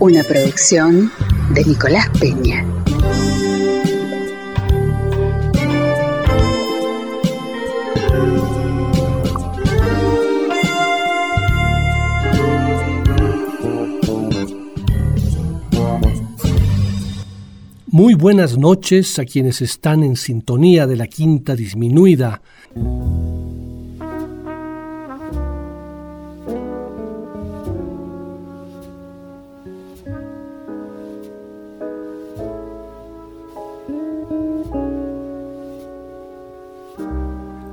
Una producción de Nicolás Peña. Muy buenas noches a quienes están en sintonía de la quinta disminuida.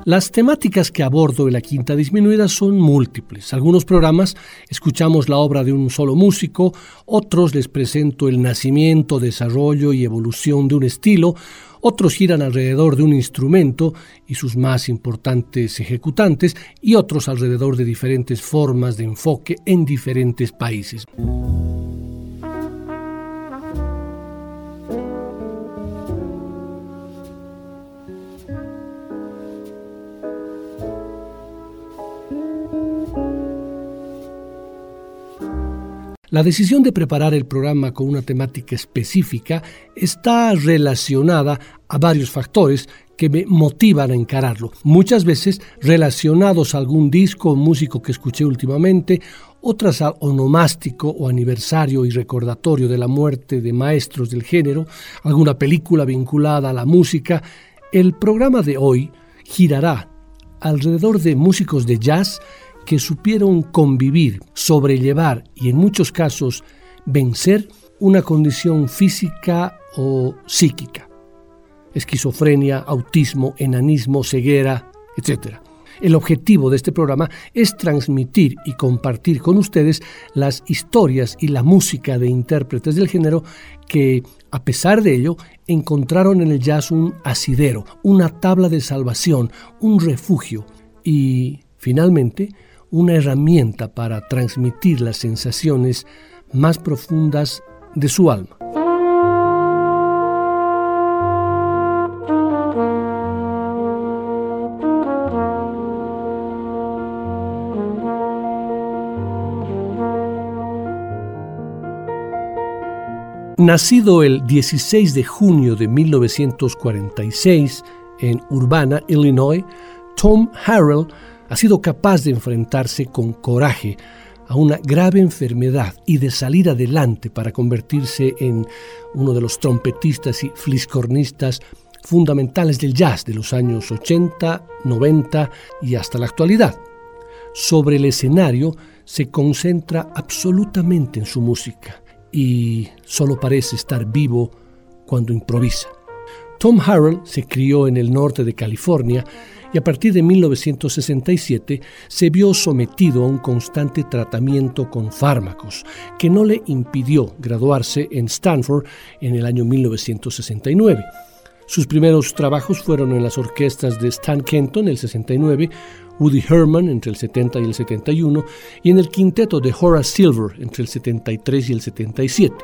Las temáticas que abordo en la quinta disminuida son múltiples. Algunos programas escuchamos la obra de un solo músico, otros les presento el nacimiento, desarrollo y evolución de un estilo, otros giran alrededor de un instrumento y sus más importantes ejecutantes, y otros alrededor de diferentes formas de enfoque en diferentes países. La decisión de preparar el programa con una temática específica está relacionada a varios factores que me motivan a encararlo, muchas veces relacionados a algún disco o músico que escuché últimamente, otras a onomástico o aniversario y recordatorio de la muerte de maestros del género, alguna película vinculada a la música. El programa de hoy girará alrededor de músicos de jazz que supieron convivir, sobrellevar y en muchos casos vencer una condición física o psíquica. Esquizofrenia, autismo, enanismo, ceguera, etc. El objetivo de este programa es transmitir y compartir con ustedes las historias y la música de intérpretes del género que, a pesar de ello, encontraron en el jazz un asidero, una tabla de salvación, un refugio y, finalmente, una herramienta para transmitir las sensaciones más profundas de su alma. Nacido el 16 de junio de 1946 en Urbana, Illinois, Tom Harrell ha sido capaz de enfrentarse con coraje a una grave enfermedad y de salir adelante para convertirse en uno de los trompetistas y fliscornistas fundamentales del jazz de los años 80, 90 y hasta la actualidad. Sobre el escenario se concentra absolutamente en su música y solo parece estar vivo cuando improvisa. Tom Harrell se crió en el norte de California y a partir de 1967 se vio sometido a un constante tratamiento con fármacos que no le impidió graduarse en Stanford en el año 1969. Sus primeros trabajos fueron en las orquestas de Stan Kenton en el 69, Woody Herman entre el 70 y el 71 y en el quinteto de Horace Silver entre el 73 y el 77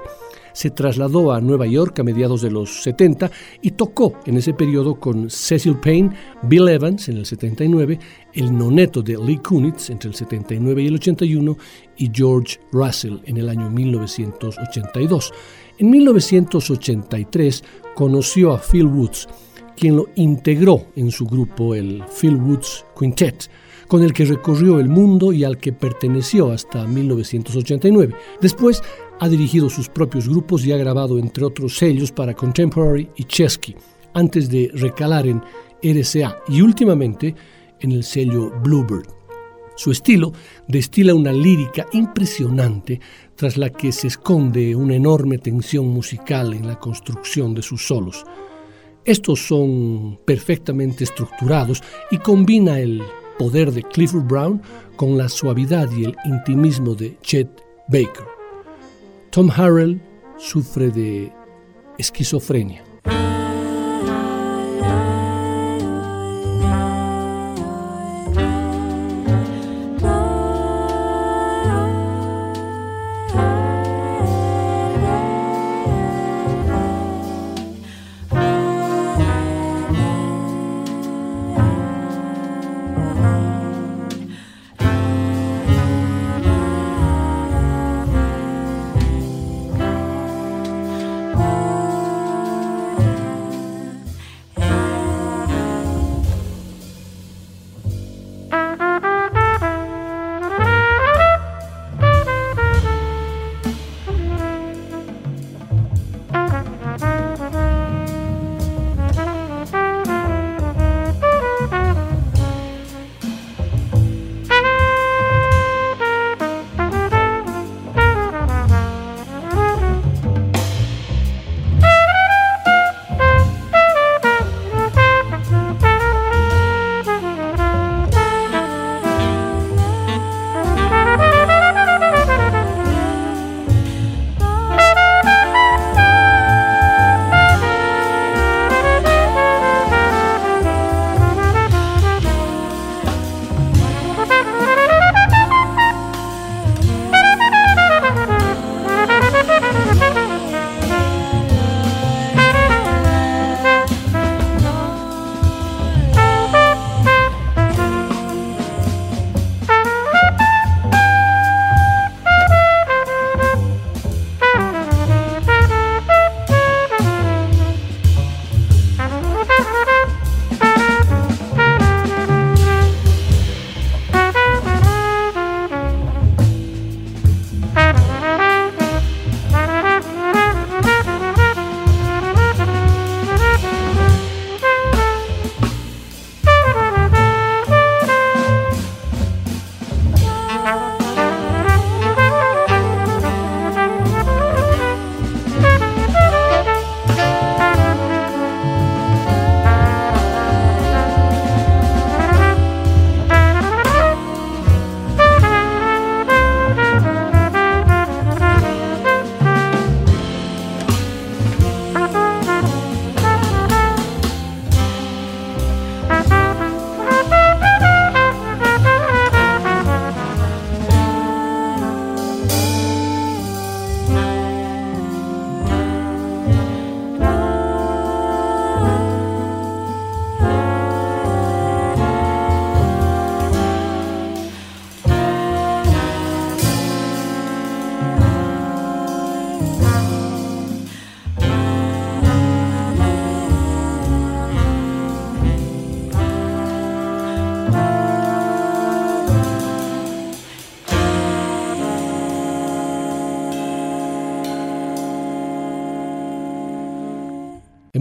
se trasladó a Nueva York a mediados de los 70 y tocó en ese periodo con Cecil Payne, Bill Evans en el 79, el noneto de Lee Kunitz entre el 79 y el 81 y George Russell en el año 1982. En 1983 conoció a Phil Woods, quien lo integró en su grupo el Phil Woods Quintet con el que recorrió el mundo y al que perteneció hasta 1989. Después ha dirigido sus propios grupos y ha grabado entre otros sellos para Contemporary y Chesky, antes de recalar en RCA y últimamente en el sello Bluebird. Su estilo destila una lírica impresionante tras la que se esconde una enorme tensión musical en la construcción de sus solos. Estos son perfectamente estructurados y combina el poder de Clifford Brown con la suavidad y el intimismo de Chet Baker. Tom Harrell sufre de esquizofrenia.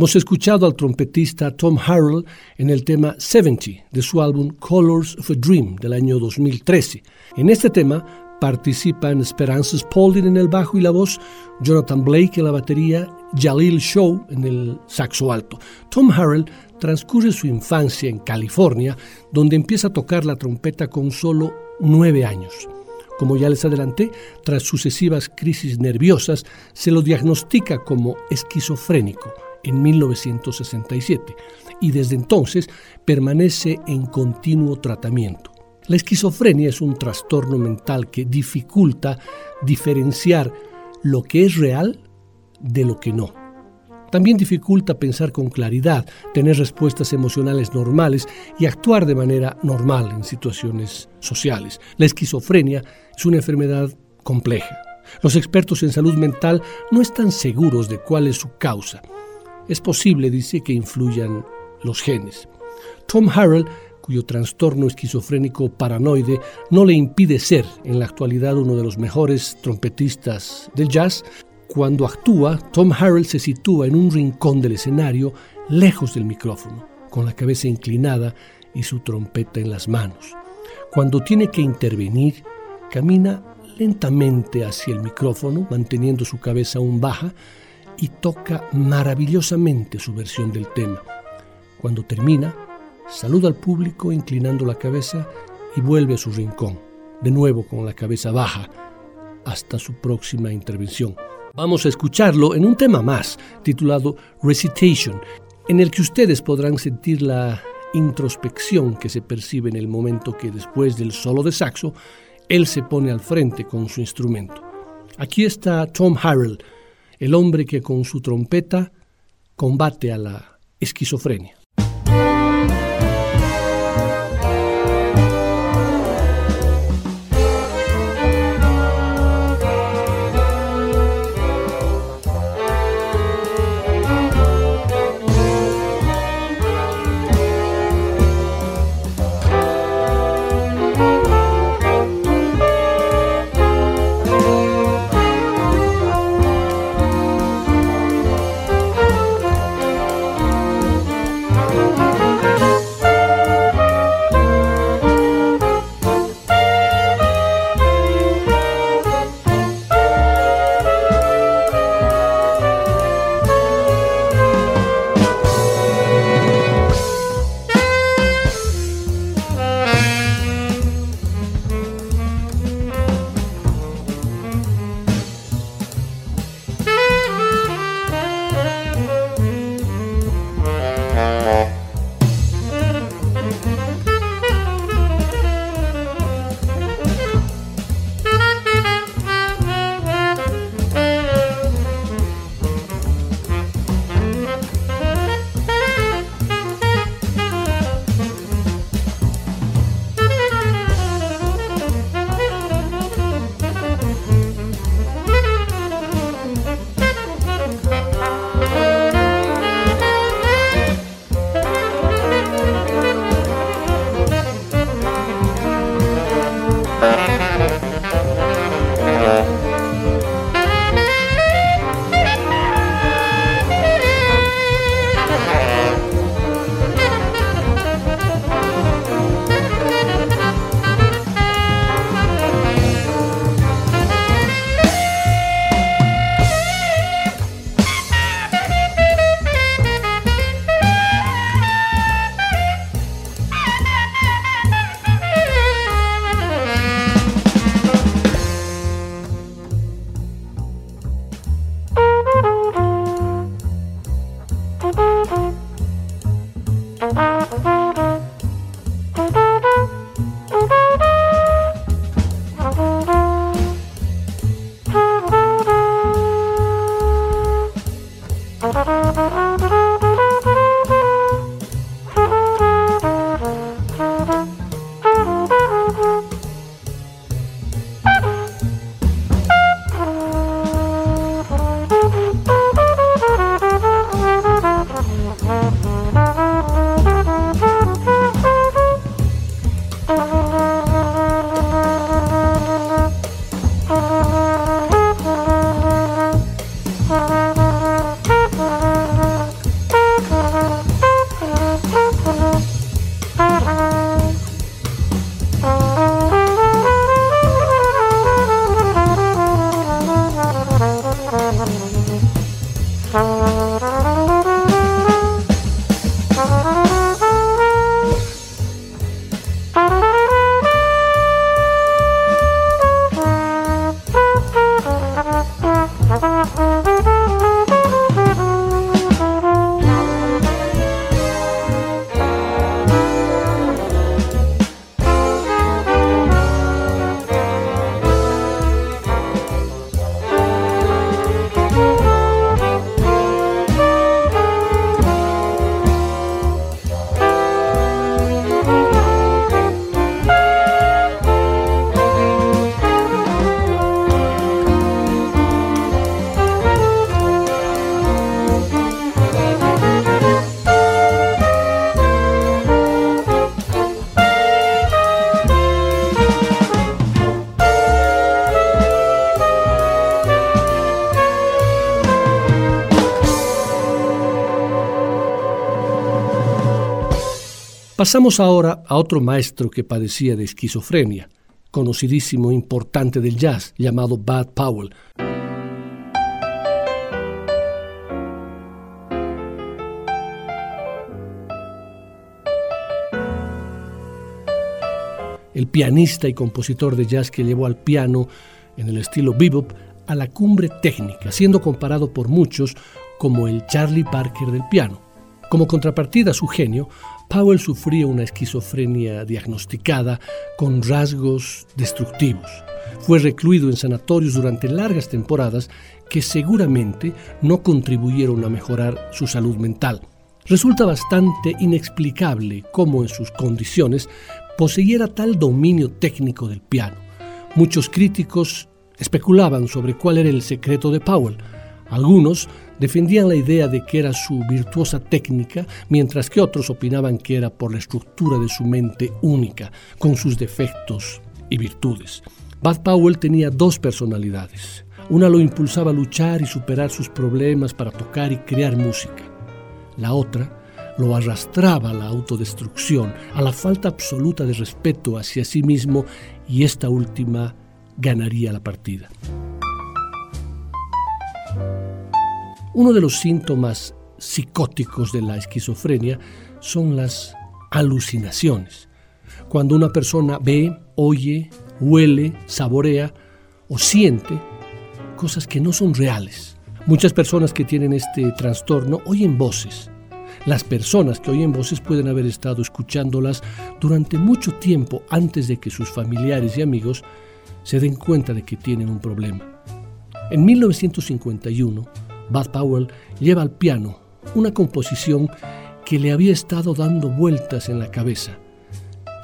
Hemos escuchado al trompetista Tom Harrell en el tema 70 de su álbum Colors of a Dream del año 2013. En este tema participan Esperanza Spalding en el bajo y la voz, Jonathan Blake en la batería, Jalil Shaw en el saxo alto. Tom Harrell transcurre su infancia en California, donde empieza a tocar la trompeta con solo nueve años. Como ya les adelanté, tras sucesivas crisis nerviosas, se lo diagnostica como esquizofrénico en 1967 y desde entonces permanece en continuo tratamiento. La esquizofrenia es un trastorno mental que dificulta diferenciar lo que es real de lo que no. También dificulta pensar con claridad, tener respuestas emocionales normales y actuar de manera normal en situaciones sociales. La esquizofrenia es una enfermedad compleja. Los expertos en salud mental no están seguros de cuál es su causa es posible, dice, que influyan los genes. Tom Harrell, cuyo trastorno esquizofrénico paranoide no le impide ser en la actualidad uno de los mejores trompetistas del jazz, cuando actúa, Tom Harrell se sitúa en un rincón del escenario, lejos del micrófono, con la cabeza inclinada y su trompeta en las manos. Cuando tiene que intervenir, camina lentamente hacia el micrófono, manteniendo su cabeza aún baja, y toca maravillosamente su versión del tema. Cuando termina, saluda al público inclinando la cabeza y vuelve a su rincón, de nuevo con la cabeza baja, hasta su próxima intervención. Vamos a escucharlo en un tema más, titulado Recitation, en el que ustedes podrán sentir la introspección que se percibe en el momento que después del solo de saxo, él se pone al frente con su instrumento. Aquí está Tom Harrell, el hombre que con su trompeta combate a la esquizofrenia. Pasamos ahora a otro maestro que padecía de esquizofrenia, conocidísimo e importante del jazz, llamado Bud Powell. El pianista y compositor de jazz que llevó al piano en el estilo bebop, a la cumbre técnica, siendo comparado por muchos como el Charlie Parker del piano. Como contrapartida a su genio, Powell sufría una esquizofrenia diagnosticada con rasgos destructivos. Fue recluido en sanatorios durante largas temporadas que seguramente no contribuyeron a mejorar su salud mental. Resulta bastante inexplicable cómo en sus condiciones poseyera tal dominio técnico del piano. Muchos críticos especulaban sobre cuál era el secreto de Powell. Algunos defendían la idea de que era su virtuosa técnica, mientras que otros opinaban que era por la estructura de su mente única, con sus defectos y virtudes. Bud Powell tenía dos personalidades. Una lo impulsaba a luchar y superar sus problemas para tocar y crear música. La otra lo arrastraba a la autodestrucción, a la falta absoluta de respeto hacia sí mismo y esta última ganaría la partida. Uno de los síntomas psicóticos de la esquizofrenia son las alucinaciones. Cuando una persona ve, oye, huele, saborea o siente cosas que no son reales. Muchas personas que tienen este trastorno oyen voces. Las personas que oyen voces pueden haber estado escuchándolas durante mucho tiempo antes de que sus familiares y amigos se den cuenta de que tienen un problema. En 1951, Bud Powell lleva al piano una composición que le había estado dando vueltas en la cabeza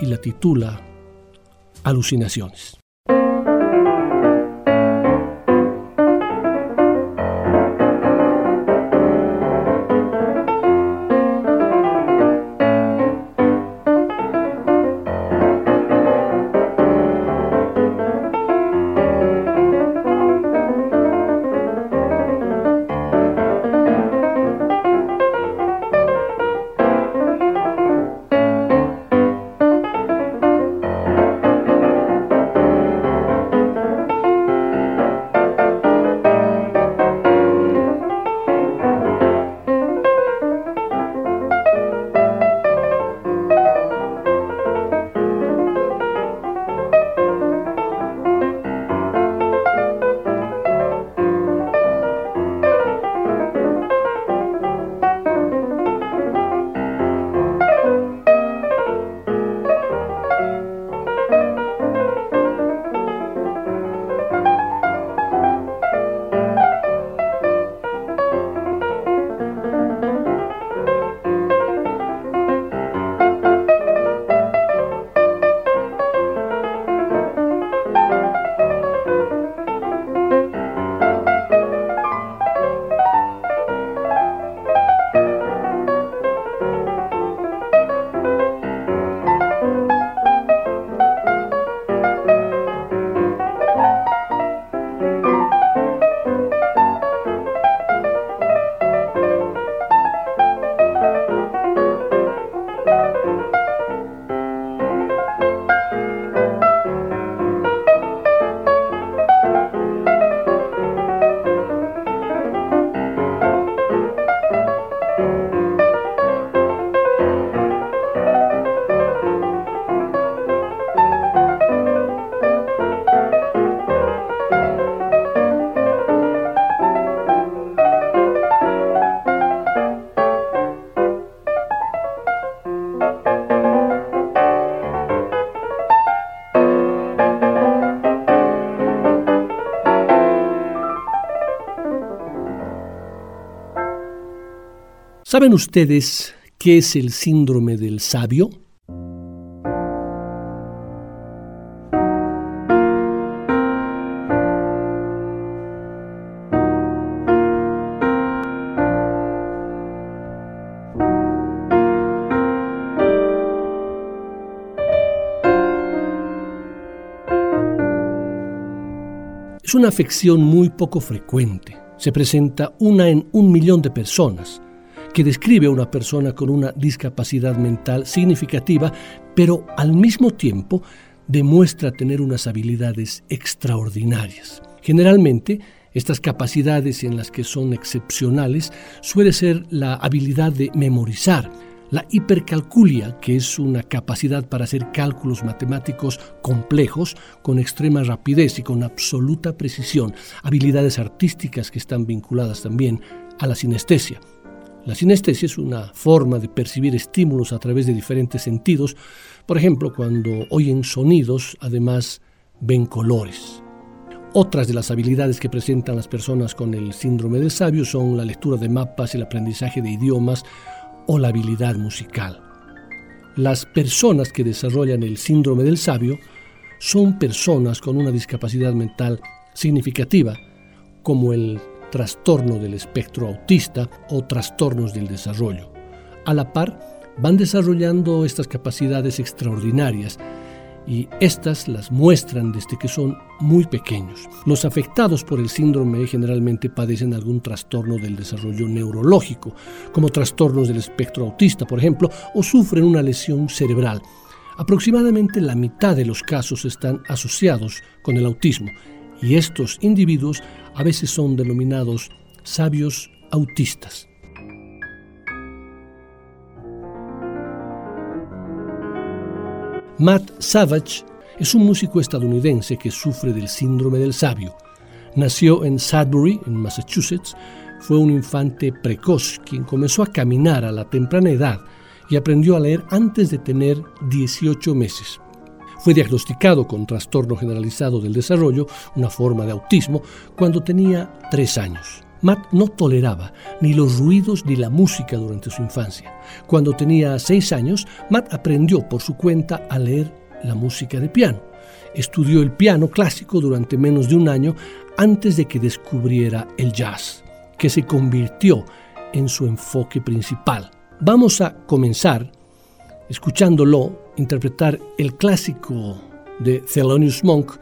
y la titula Alucinaciones. ¿Saben ustedes qué es el síndrome del sabio? Es una afección muy poco frecuente. Se presenta una en un millón de personas que describe a una persona con una discapacidad mental significativa, pero al mismo tiempo demuestra tener unas habilidades extraordinarias. Generalmente, estas capacidades en las que son excepcionales suele ser la habilidad de memorizar. La hipercalculia, que es una capacidad para hacer cálculos matemáticos complejos con extrema rapidez y con absoluta precisión, habilidades artísticas que están vinculadas también a la sinestesia. La sinestesia es una forma de percibir estímulos a través de diferentes sentidos, por ejemplo, cuando oyen sonidos, además ven colores. Otras de las habilidades que presentan las personas con el síndrome del sabio son la lectura de mapas, el aprendizaje de idiomas o la habilidad musical. Las personas que desarrollan el síndrome del sabio son personas con una discapacidad mental significativa, como el trastorno del espectro autista o trastornos del desarrollo. A la par, van desarrollando estas capacidades extraordinarias y estas las muestran desde que son muy pequeños. Los afectados por el síndrome generalmente padecen algún trastorno del desarrollo neurológico, como trastornos del espectro autista, por ejemplo, o sufren una lesión cerebral. Aproximadamente la mitad de los casos están asociados con el autismo y estos individuos a veces son denominados sabios autistas. Matt Savage es un músico estadounidense que sufre del síndrome del sabio. Nació en Sudbury, en Massachusetts. Fue un infante precoz quien comenzó a caminar a la temprana edad y aprendió a leer antes de tener 18 meses. Fue diagnosticado con trastorno generalizado del desarrollo, una forma de autismo, cuando tenía 3 años. Matt no toleraba ni los ruidos ni la música durante su infancia. Cuando tenía seis años, Matt aprendió por su cuenta a leer la música de piano. Estudió el piano clásico durante menos de un año antes de que descubriera el jazz, que se convirtió en su enfoque principal. Vamos a comenzar escuchándolo interpretar el clásico de Thelonious Monk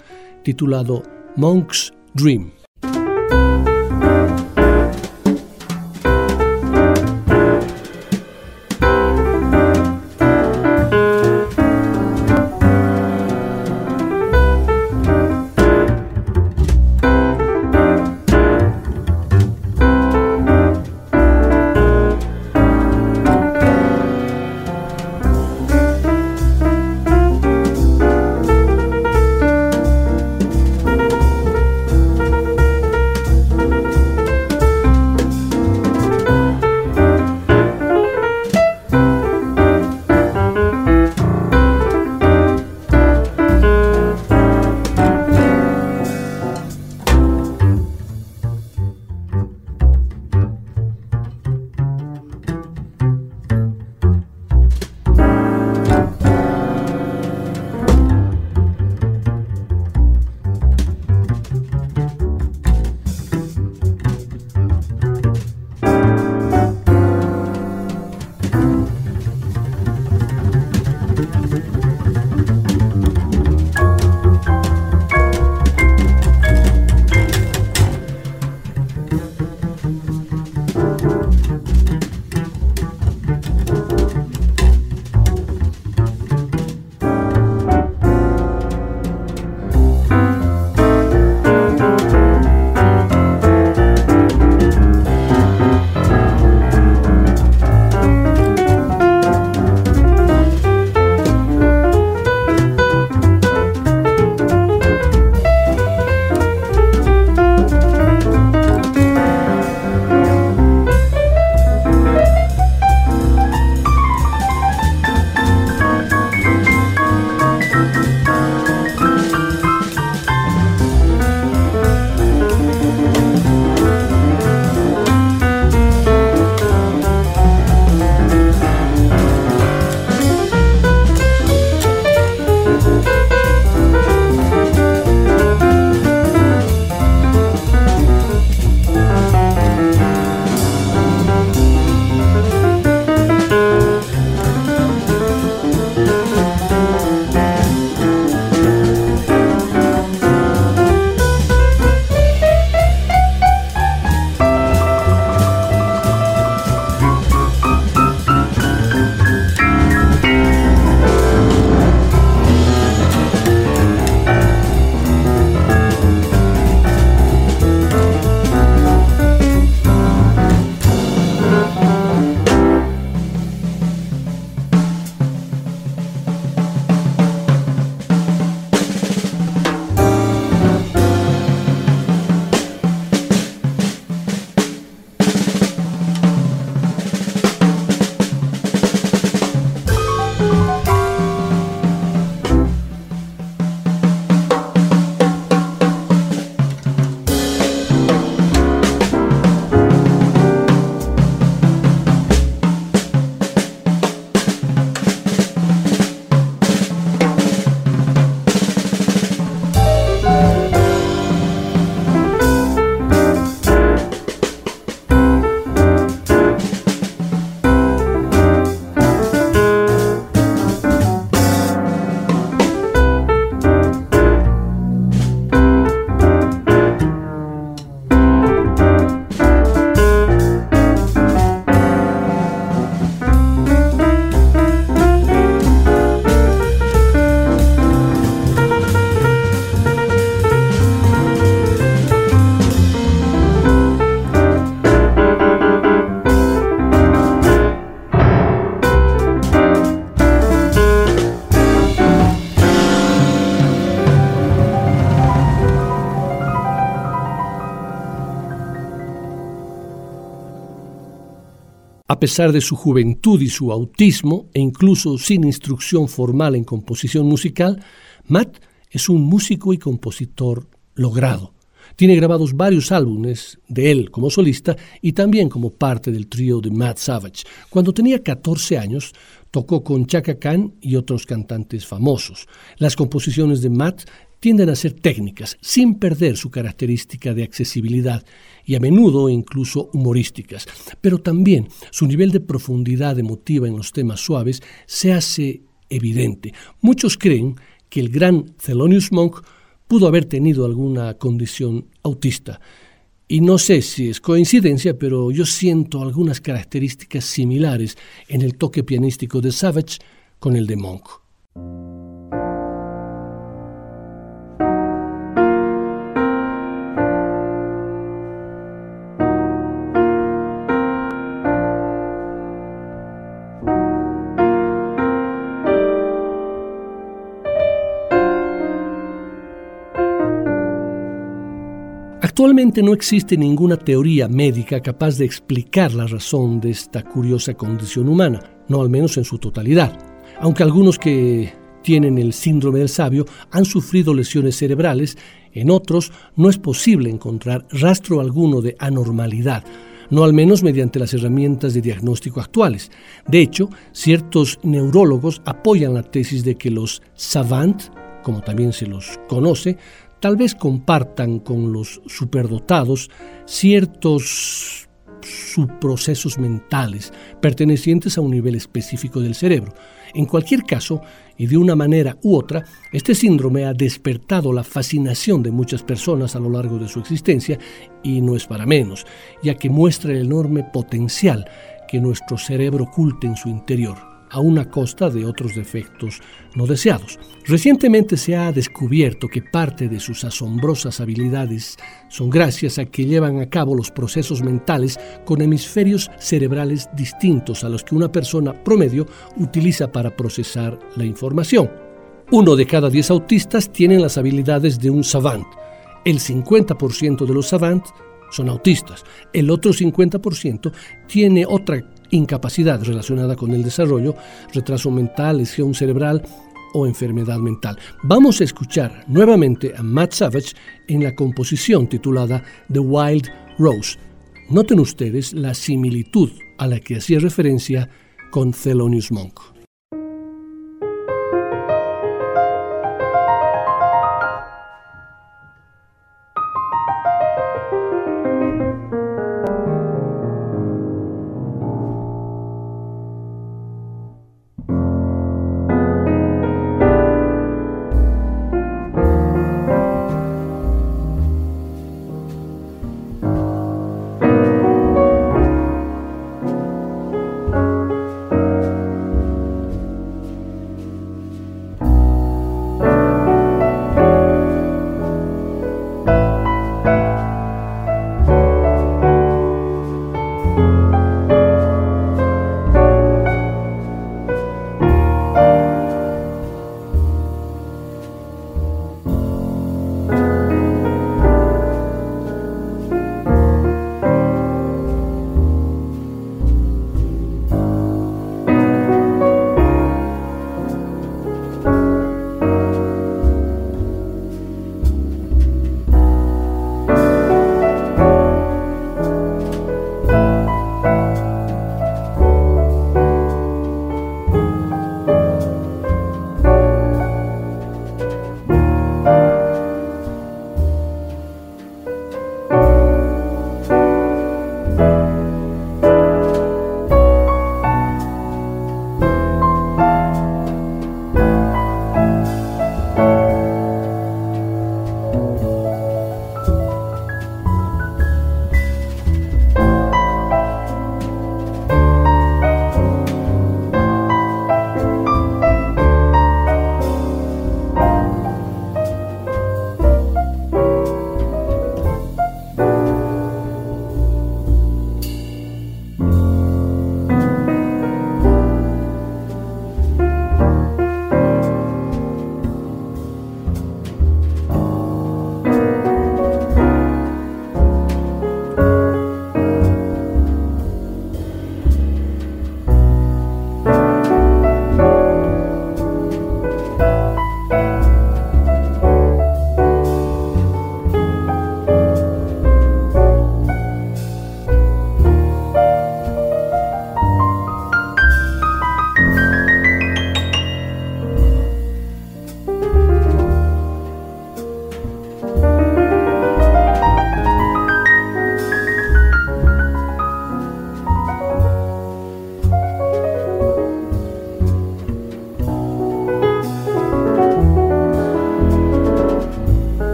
titulado Monk's Dream. Pesar de su juventud y su autismo, e incluso sin instrucción formal en composición musical, Matt es un músico y compositor logrado. Tiene grabados varios álbumes de él como solista y también como parte del trío de Matt Savage. Cuando tenía 14 años, tocó con Chaka Khan y otros cantantes famosos. Las composiciones de Matt tienden a ser técnicas, sin perder su característica de accesibilidad y a menudo incluso humorísticas, pero también su nivel de profundidad emotiva en los temas suaves se hace evidente. Muchos creen que el gran Thelonious Monk pudo haber tenido alguna condición autista. Y no sé si es coincidencia, pero yo siento algunas características similares en el toque pianístico de Savage con el de Monk. Actualmente no existe ninguna teoría médica capaz de explicar la razón de esta curiosa condición humana, no al menos en su totalidad, aunque algunos que tienen el síndrome del sabio han sufrido lesiones cerebrales, en otros no es posible encontrar rastro alguno de anormalidad, no al menos mediante las herramientas de diagnóstico actuales. De hecho, ciertos neurólogos apoyan la tesis de que los savant, como también se los conoce, tal vez compartan con los superdotados ciertos subprocesos mentales pertenecientes a un nivel específico del cerebro. En cualquier caso, y de una manera u otra, este síndrome ha despertado la fascinación de muchas personas a lo largo de su existencia y no es para menos, ya que muestra el enorme potencial que nuestro cerebro oculta en su interior a una costa de otros defectos no deseados. Recientemente se ha descubierto que parte de sus asombrosas habilidades son gracias a que llevan a cabo los procesos mentales con hemisferios cerebrales distintos a los que una persona promedio utiliza para procesar la información. Uno de cada diez autistas tienen las habilidades de un savant. El 50% de los savants son autistas. El otro 50% tiene otra incapacidad relacionada con el desarrollo, retraso mental, lesión cerebral o enfermedad mental. Vamos a escuchar nuevamente a Matt Savage en la composición titulada The Wild Rose. Noten ustedes la similitud a la que hacía referencia con Thelonious Monk.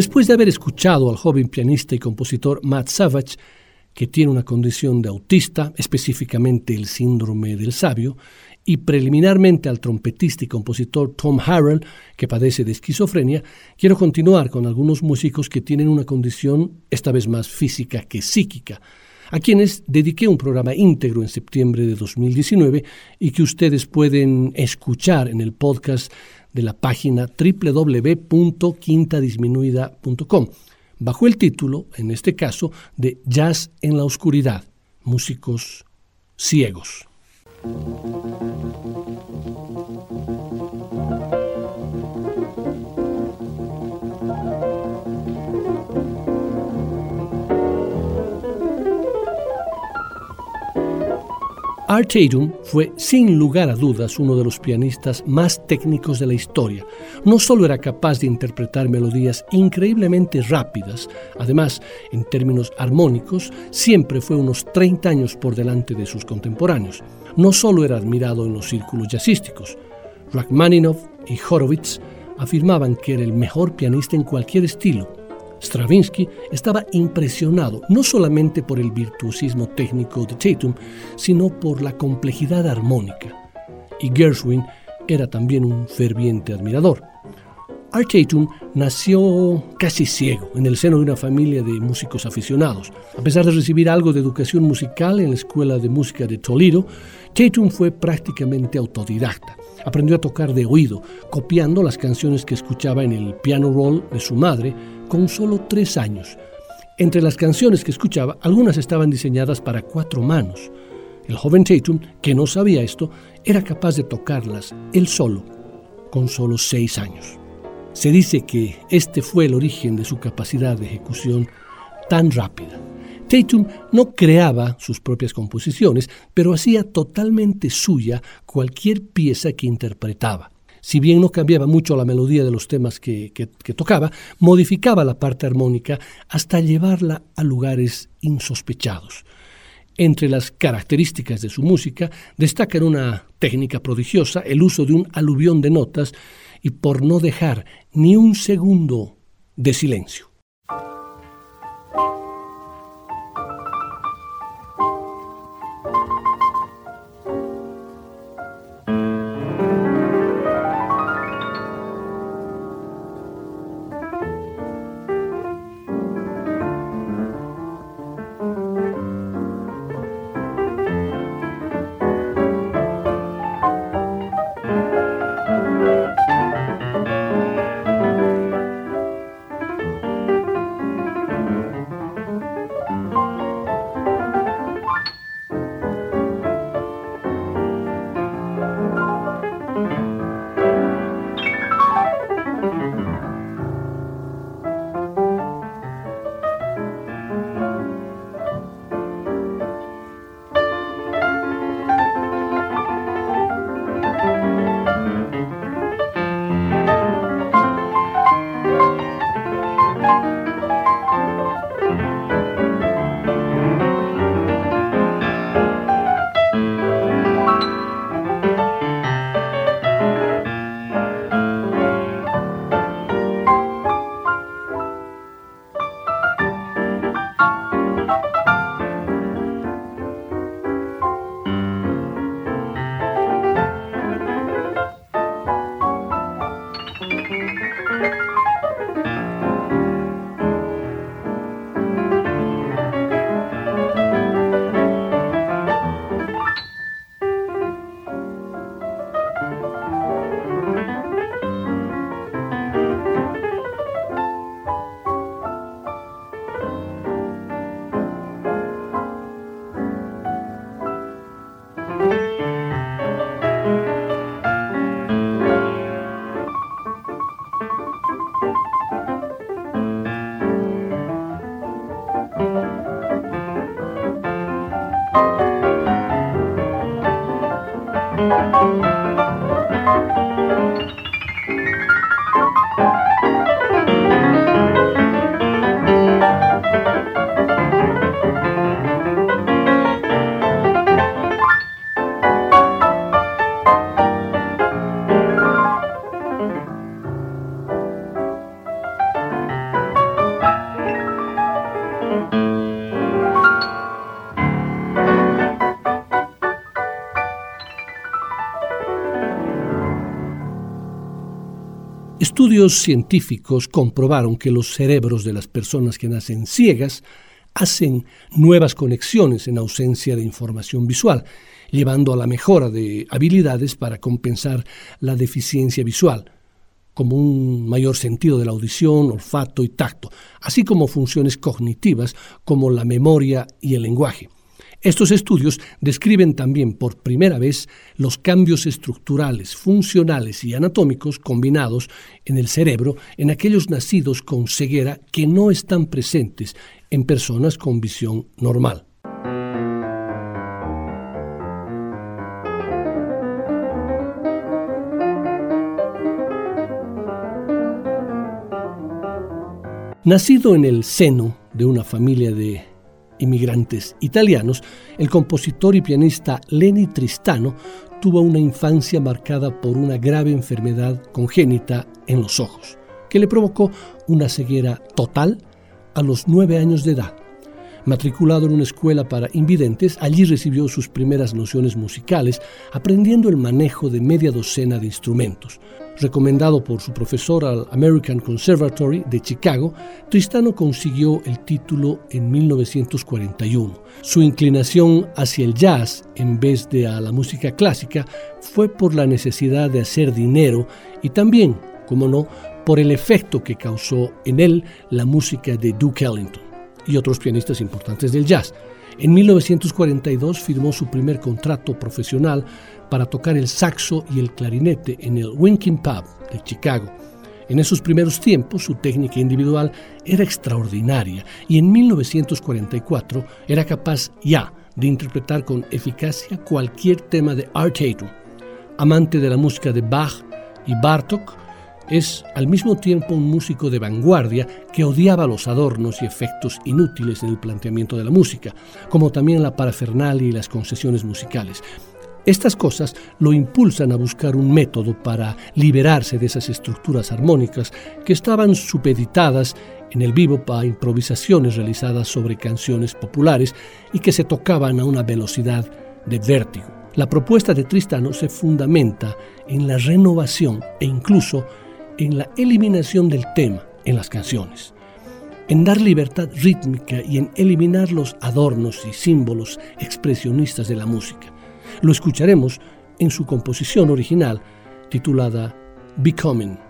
Después de haber escuchado al joven pianista y compositor Matt Savage, que tiene una condición de autista, específicamente el síndrome del sabio, y preliminarmente al trompetista y compositor Tom Harrell, que padece de esquizofrenia, quiero continuar con algunos músicos que tienen una condición esta vez más física que psíquica, a quienes dediqué un programa íntegro en septiembre de 2019 y que ustedes pueden escuchar en el podcast de la página www.quintadisminuida.com, bajo el título, en este caso, de Jazz en la Oscuridad, músicos ciegos. Art Tatum fue sin lugar a dudas uno de los pianistas más técnicos de la historia. No solo era capaz de interpretar melodías increíblemente rápidas, además, en términos armónicos, siempre fue unos 30 años por delante de sus contemporáneos. No solo era admirado en los círculos jazzísticos. Rachmaninoff y Horowitz afirmaban que era el mejor pianista en cualquier estilo Stravinsky estaba impresionado no solamente por el virtuosismo técnico de Tatum, sino por la complejidad armónica. Y Gershwin era también un ferviente admirador. Art Tatum nació casi ciego en el seno de una familia de músicos aficionados. A pesar de recibir algo de educación musical en la Escuela de Música de Toledo, Tatum fue prácticamente autodidacta. Aprendió a tocar de oído, copiando las canciones que escuchaba en el piano roll de su madre con solo tres años. Entre las canciones que escuchaba, algunas estaban diseñadas para cuatro manos. El joven Tatum, que no sabía esto, era capaz de tocarlas él solo, con solo seis años. Se dice que este fue el origen de su capacidad de ejecución tan rápida. Tatum no creaba sus propias composiciones, pero hacía totalmente suya cualquier pieza que interpretaba si bien no cambiaba mucho la melodía de los temas que, tocaba, modificaba la parte armónica hasta llevarla a lugares insospechados. Entre las características de su música destacan una técnica prodigiosa, el uso de un aluvión de notas y por no dejar ni un segundo de silencio. Estudios científicos comprobaron que los cerebros de las personas que nacen ciegas hacen nuevas conexiones en ausencia de información visual, llevando a la mejora de habilidades para compensar la deficiencia visual, como un mayor sentido de la audición, olfato y tacto, así como funciones cognitivas como la memoria y el lenguaje. Estos estudios describen también por primera vez los cambios estructurales, funcionales y anatómicos combinados en el cerebro en aquellos nacidos con ceguera que no están presentes en personas con visión normal. Nacido en el seno de una familia de inmigrantes italianos, el compositor y pianista Lenny Tristano tuvo una infancia marcada por una grave enfermedad congénita en los ojos, que le provocó una ceguera total a los nueve años de edad. Matriculado en una escuela para invidentes, allí recibió sus primeras nociones musicales, aprendiendo el manejo de media docena de instrumentos, Recomendado por su profesor al American Conservatory de Chicago, Tristano consiguió el título en 1941. Su inclinación hacia el jazz en vez de a la música clásica fue por la necesidad de hacer dinero y también, como no, por el efecto que causó en él la música de Duke Ellington y otros pianistas importantes del jazz. En 1942 firmó su primer contrato profesional para tocar el saxo y el clarinete en el Winking Pub de Chicago. En esos primeros tiempos su técnica individual era extraordinaria y en 1944 era capaz ya de interpretar con eficacia cualquier tema de Art Tatum. Amante de la música de Bach y Bartok, es al mismo tiempo un músico de vanguardia que odiaba los adornos y efectos inútiles en el planteamiento de la música, como también la parafernalia y las concesiones musicales. Estas cosas lo impulsan a buscar un método para liberarse de esas estructuras armónicas que estaban supeditadas en el vivo para improvisaciones realizadas sobre canciones populares y que se tocaban a una velocidad de vértigo. La propuesta de Tristano se fundamenta en la renovación e incluso en la eliminación del tema en las canciones, en dar libertad rítmica y en eliminar los adornos y símbolos expresionistas de la música. Lo escucharemos en su composición original titulada Becoming.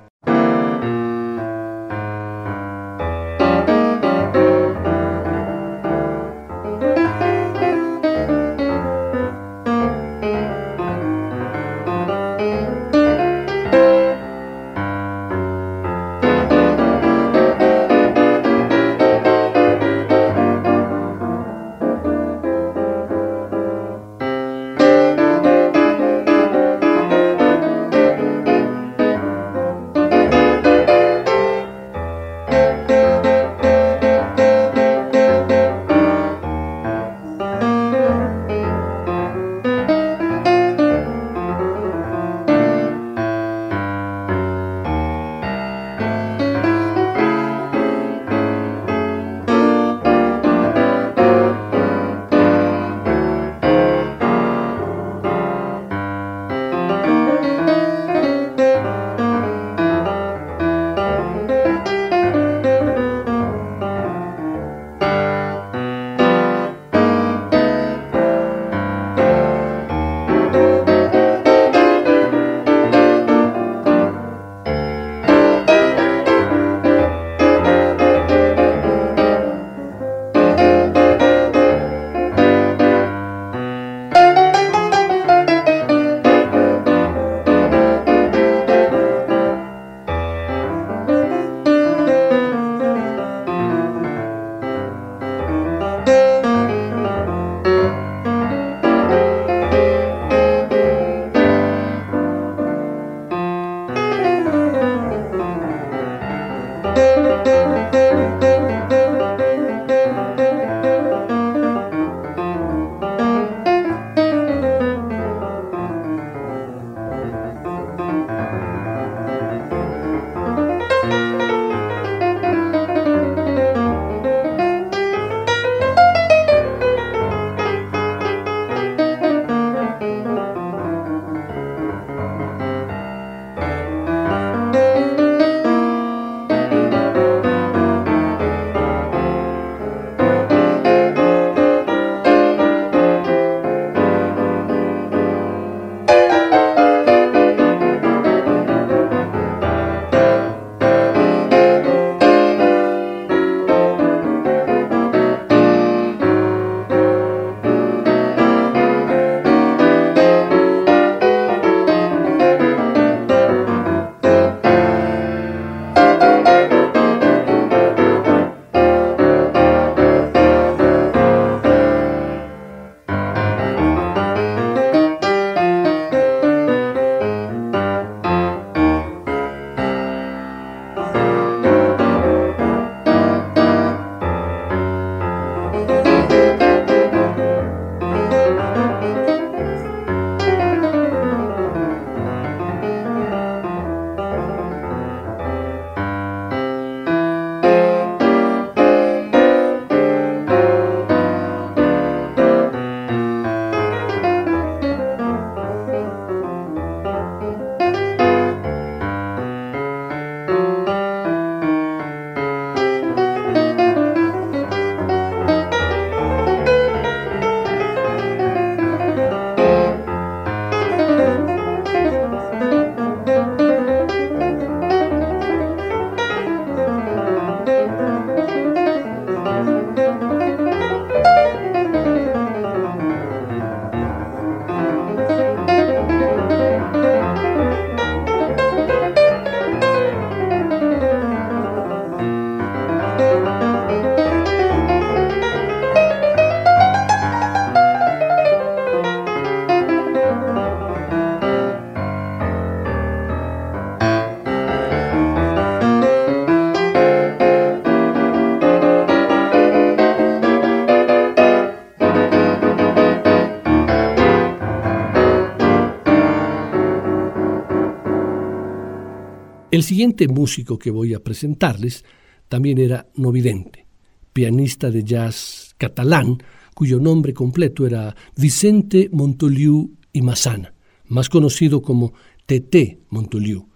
El siguiente músico que voy a presentarles también era no vidente, pianista de jazz catalán, cuyo nombre completo era Vicente Montoliu y Massana, más conocido como T.T. Montoliu.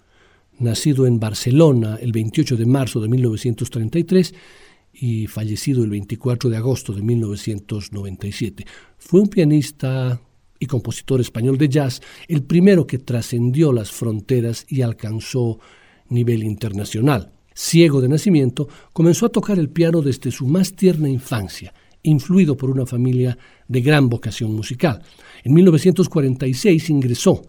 Nacido en Barcelona el 28 de marzo de 1933 y fallecido el 24 de agosto de 1997. Fue un pianista y compositor español de jazz, el primero que trascendió las fronteras y alcanzó nivel internacional. Ciego de nacimiento, comenzó a tocar el piano desde su más tierna infancia, influido por una familia de gran vocación musical. En 1946 ingresó,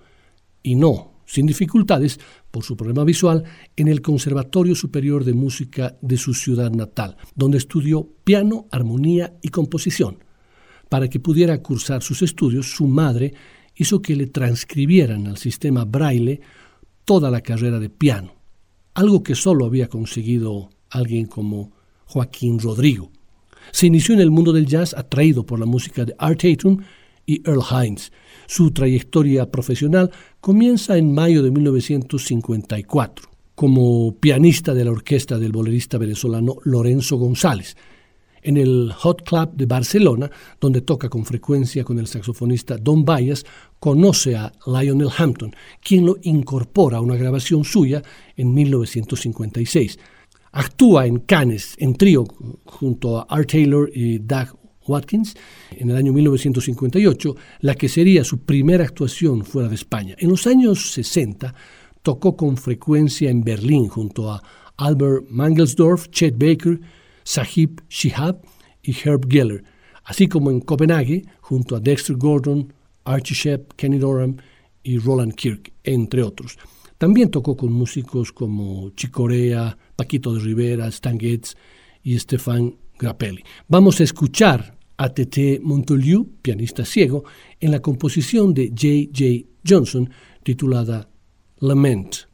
y no sin dificultades, por su problema visual, en el Conservatorio Superior de Música de su ciudad natal, donde estudió piano, armonía y composición. Para que pudiera cursar sus estudios, su madre hizo que le transcribieran al sistema braille toda la carrera de piano algo que solo había conseguido alguien como Joaquín Rodrigo. Se inició en el mundo del jazz atraído por la música de Art Tatum y Earl Hines. Su trayectoria profesional comienza en mayo de 1954 como pianista de la orquesta del bolerista venezolano Lorenzo González, en el Hot Club de Barcelona, donde toca con frecuencia con el saxofonista Don Bayas, conoce a Lionel Hampton, quien lo incorpora a una grabación suya en 1956. Actúa en Cannes en trío junto a Art Taylor y Doug Watkins en el año 1958, la que sería su primera actuación fuera de España. En los años 60 tocó con frecuencia en Berlín junto a Albert Mangelsdorf, Chet Baker, Sahib Shihab y Herb Geller, así como en Copenhague junto a Dexter Gordon, Archie Shepp, Kenny Dorham y Roland Kirk, entre otros. También tocó con músicos como Chicorea, Paquito de Rivera, Stan Getz y Stefan Grappelli. Vamos a escuchar a Tete Montoliu, pianista ciego, en la composición de J. J. Johnson titulada Lament.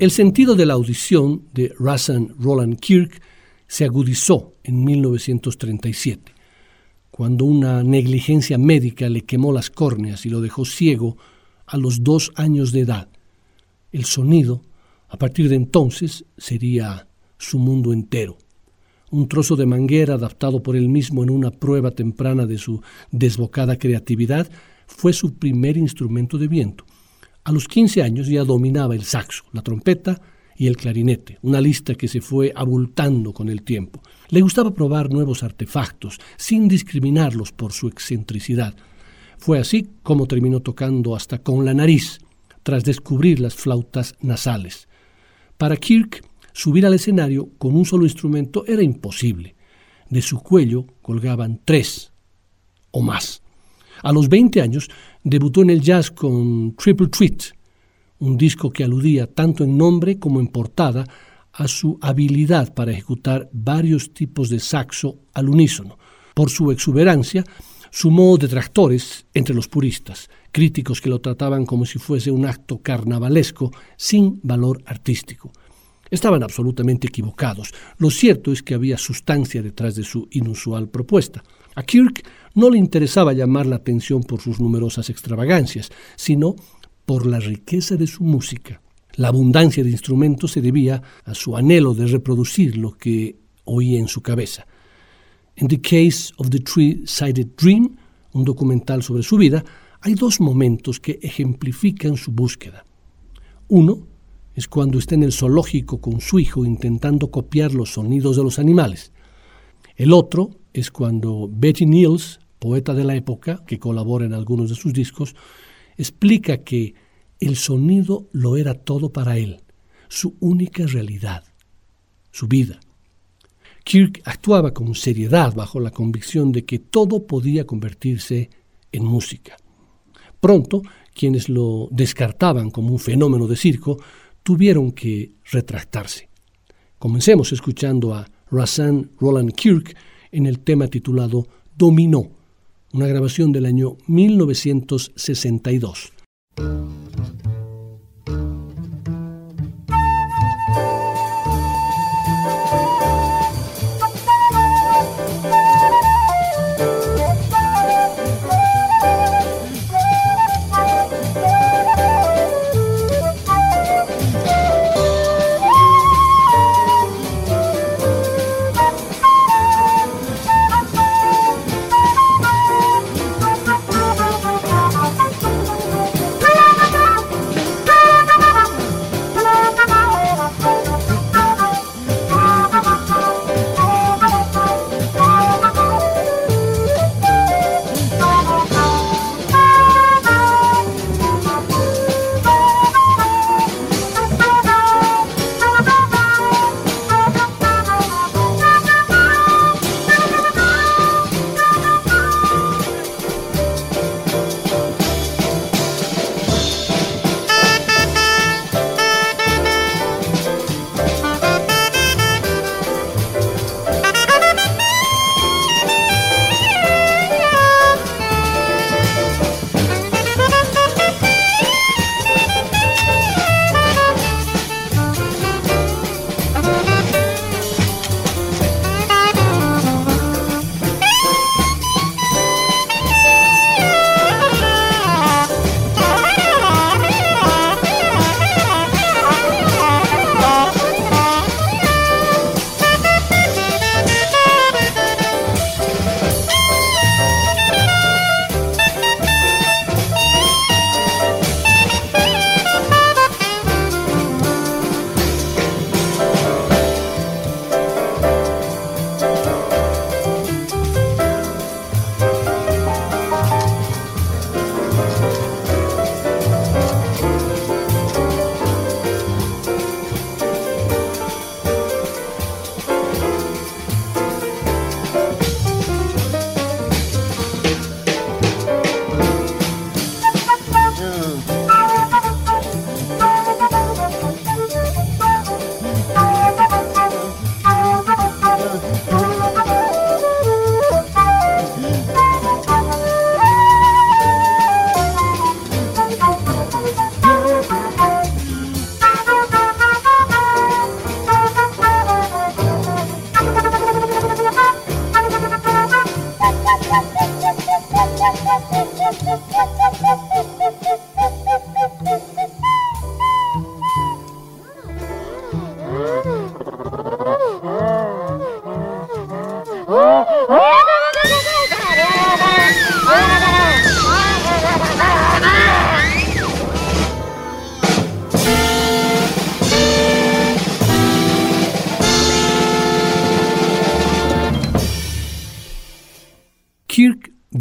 El sentido de la audición de Rasan Roland Kirk se agudizó en 1937, cuando una negligencia médica le quemó las córneas y lo dejó ciego a los dos años de edad. El sonido, a partir de entonces, sería su mundo entero. Un trozo de manguera adaptado por él mismo en una prueba temprana de su desbocada creatividad fue su primer instrumento de viento. A los 15 años ya dominaba el saxo, la trompeta y el clarinete, una lista que se fue abultando con el tiempo. Le gustaba probar nuevos artefactos, sin discriminarlos por su excentricidad. Fue así como terminó tocando hasta con la nariz, tras descubrir las flautas nasales. Para Kirk, subir al escenario con un solo instrumento era imposible. De su cuello colgaban tres o más. A los 20 años debutó en el jazz con Triple Treat, un disco que aludía tanto en nombre como en portada a su habilidad para ejecutar varios tipos de saxo al unísono. Por su exuberancia, sumó detractores entre los puristas, críticos que lo trataban como si fuese un acto carnavalesco sin valor artístico. Estaban absolutamente equivocados. Lo cierto es que había sustancia detrás de su inusual propuesta. A Kirk no le interesaba llamar la atención por sus numerosas extravagancias, sino por la riqueza de su música. La abundancia de instrumentos se debía a su anhelo de reproducir lo que oía en su cabeza. En The Case of the Three-Sided Dream, un documental sobre su vida, hay dos momentos que ejemplifican su búsqueda. Uno es cuando está en el zoológico con su hijo intentando copiar los sonidos de los animales. El otro es cuando Betty Niels, poeta de la época, que colabora en algunos de sus discos, explica que el sonido lo era todo para él, su única realidad, su vida. Kirk actuaba con seriedad bajo la convicción de que todo podía convertirse en música. Pronto, quienes lo descartaban como un fenómeno de circo tuvieron que retractarse. Comencemos escuchando a Rasan Roland Kirk en el tema titulado Dominó, una grabación del año 1962.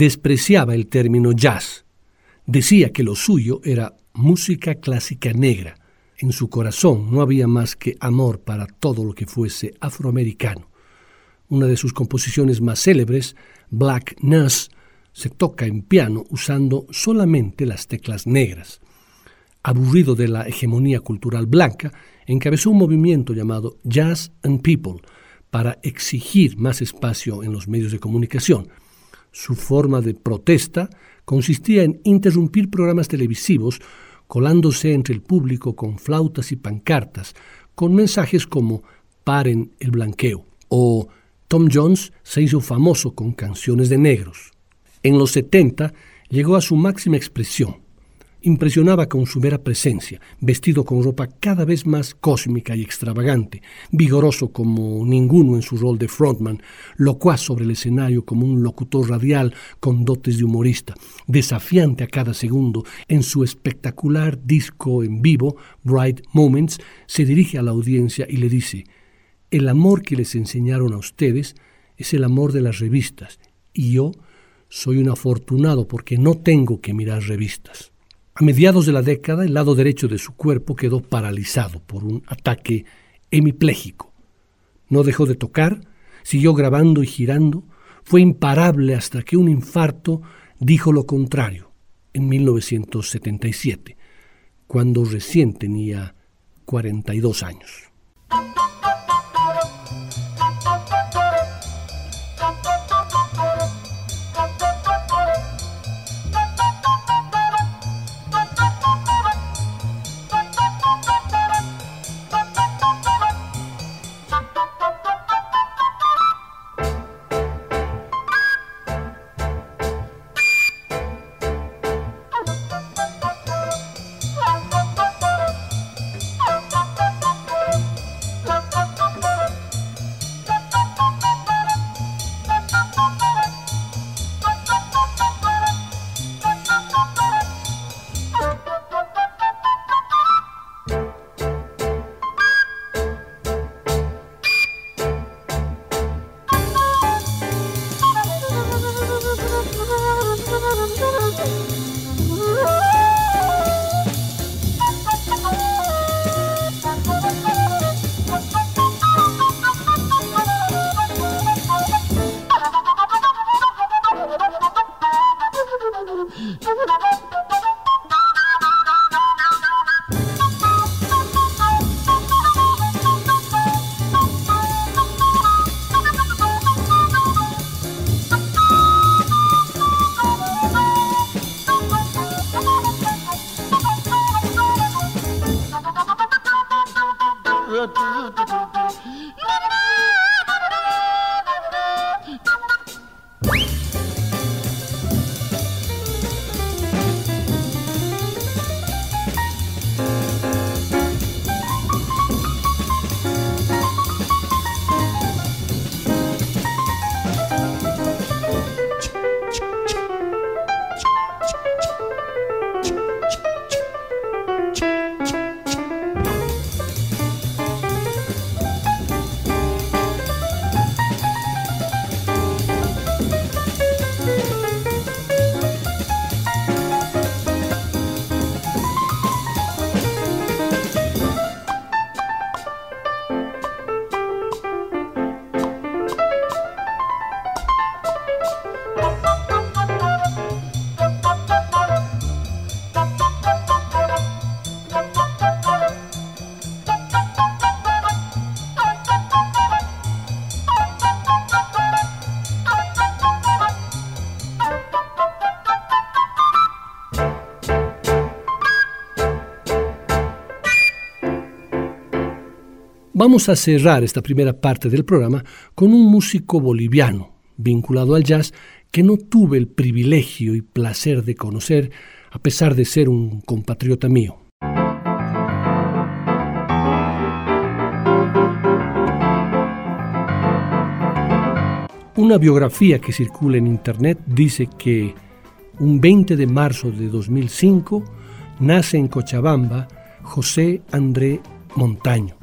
Despreciaba el término jazz. Decía que lo suyo era música clásica negra. En su corazón no había más que amor para todo lo que fuese afroamericano. Una de sus composiciones más célebres, Black Nurse, se toca en piano usando solamente las teclas negras. Aburrido de la hegemonía cultural blanca, encabezó un movimiento llamado Jazz and People para exigir más espacio en los medios de comunicación su forma de protesta consistía en interrumpir programas televisivos colándose entre el público con flautas y pancartas, con mensajes como paren el blanqueo o Tom Jones se hizo famoso con canciones de negros. En los 70 llegó a su máxima expresión impresionaba con su mera presencia, vestido con ropa cada vez más cósmica y extravagante, vigoroso como ninguno en su rol de frontman, locuaz sobre el escenario como un locutor radial con dotes de humorista, desafiante a cada segundo, en su espectacular disco en vivo, Bright Moments, se dirige a la audiencia y le dice, el amor que les enseñaron a ustedes es el amor de las revistas, y yo soy un afortunado porque no tengo que mirar revistas. A mediados de la década, el lado derecho de su cuerpo quedó paralizado por un ataque hemipléjico. No dejó de tocar, siguió grabando y girando, fue imparable hasta que un infarto dijo lo contrario en 1977, cuando recién tenía 42 años. Vamos a cerrar esta primera parte del programa con un músico boliviano, vinculado al jazz que no tuve el privilegio y placer de conocer, a pesar de ser un compatriota mío. Una biografía que circula en Internet dice que un 20 de marzo de 2005 nace en Cochabamba José André Montaño.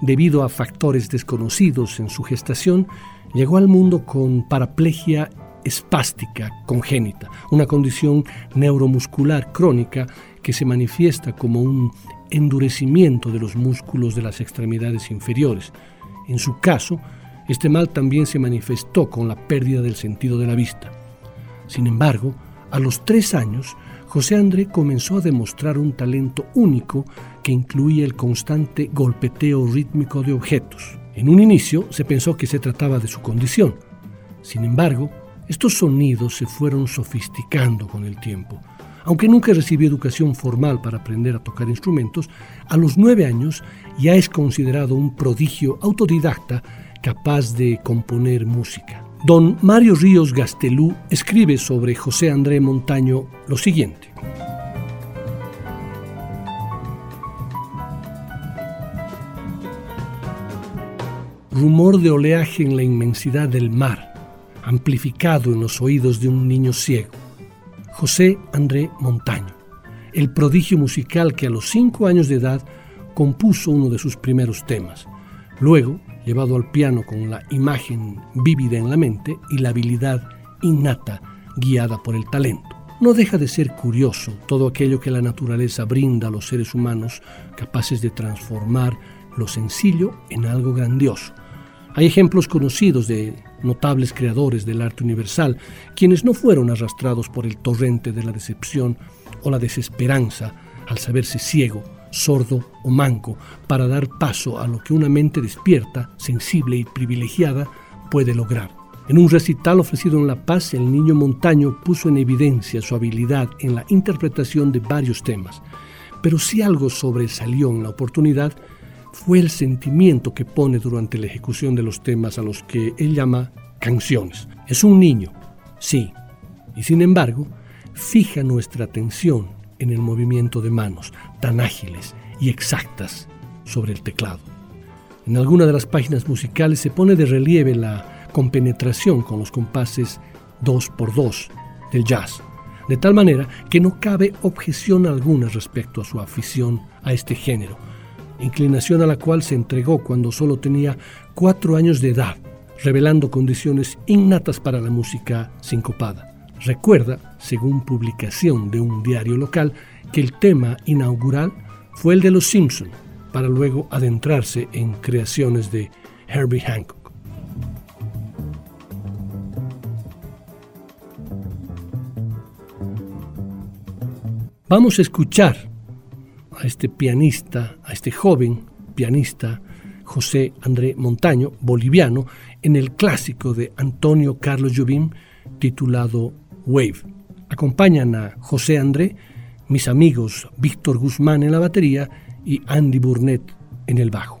Debido a factores desconocidos en su gestación, llegó al mundo con paraplegia espástica congénita, una condición neuromuscular crónica que se manifiesta como un endurecimiento de los músculos de las extremidades inferiores. En su caso, este mal también se manifestó con la pérdida del sentido de la vista. Sin embargo, a los tres años, José André comenzó a demostrar un talento único que incluía el constante golpeteo rítmico de objetos. En un inicio se pensó que se trataba de su condición. Sin embargo, estos sonidos se fueron sofisticando con el tiempo. Aunque nunca recibió educación formal para aprender a tocar instrumentos, a los nueve años ya es considerado un prodigio autodidacta capaz de componer música. Don Mario Ríos Gastelú escribe sobre José André Montaño lo siguiente. Rumor de oleaje en la inmensidad del mar, amplificado en los oídos de un niño ciego. José André Montaño, el prodigio musical que a los cinco años de edad compuso uno de sus primeros temas. Luego, llevado al piano con la imagen vívida en la mente y la habilidad innata guiada por el talento. No deja de ser curioso todo aquello que la naturaleza brinda a los seres humanos capaces de transformar lo sencillo en algo grandioso. Hay ejemplos conocidos de notables creadores del arte universal, quienes no fueron arrastrados por el torrente de la decepción o la desesperanza al saberse ciego sordo o manco para dar paso a lo que una mente despierta, sensible y privilegiada puede lograr. En un recital ofrecido en La Paz, el niño montaño puso en evidencia su habilidad en la interpretación de varios temas. Pero si algo sobresalió en la oportunidad, fue el sentimiento que pone durante la ejecución de los temas a los que él llama canciones. Es un niño, sí, y sin embargo, fija nuestra atención en el movimiento de manos, tan ágiles y exactas sobre el teclado. En alguna de las páginas musicales se pone de relieve la compenetración con los compases 2x2 del jazz, de tal manera que no cabe objeción alguna respecto a su afición a este género, inclinación a la cual se entregó cuando solo tenía cuatro años de edad, revelando condiciones innatas para la música sincopada. Recuerda, según publicación de un diario local, que el tema inaugural fue el de Los Simpson, para luego adentrarse en creaciones de Herbie Hancock. Vamos a escuchar a este pianista, a este joven pianista José André Montaño, boliviano, en el clásico de Antonio Carlos Jobim titulado Wave. Acompañan a José André, mis amigos Víctor Guzmán en la batería y Andy Burnett en el bajo.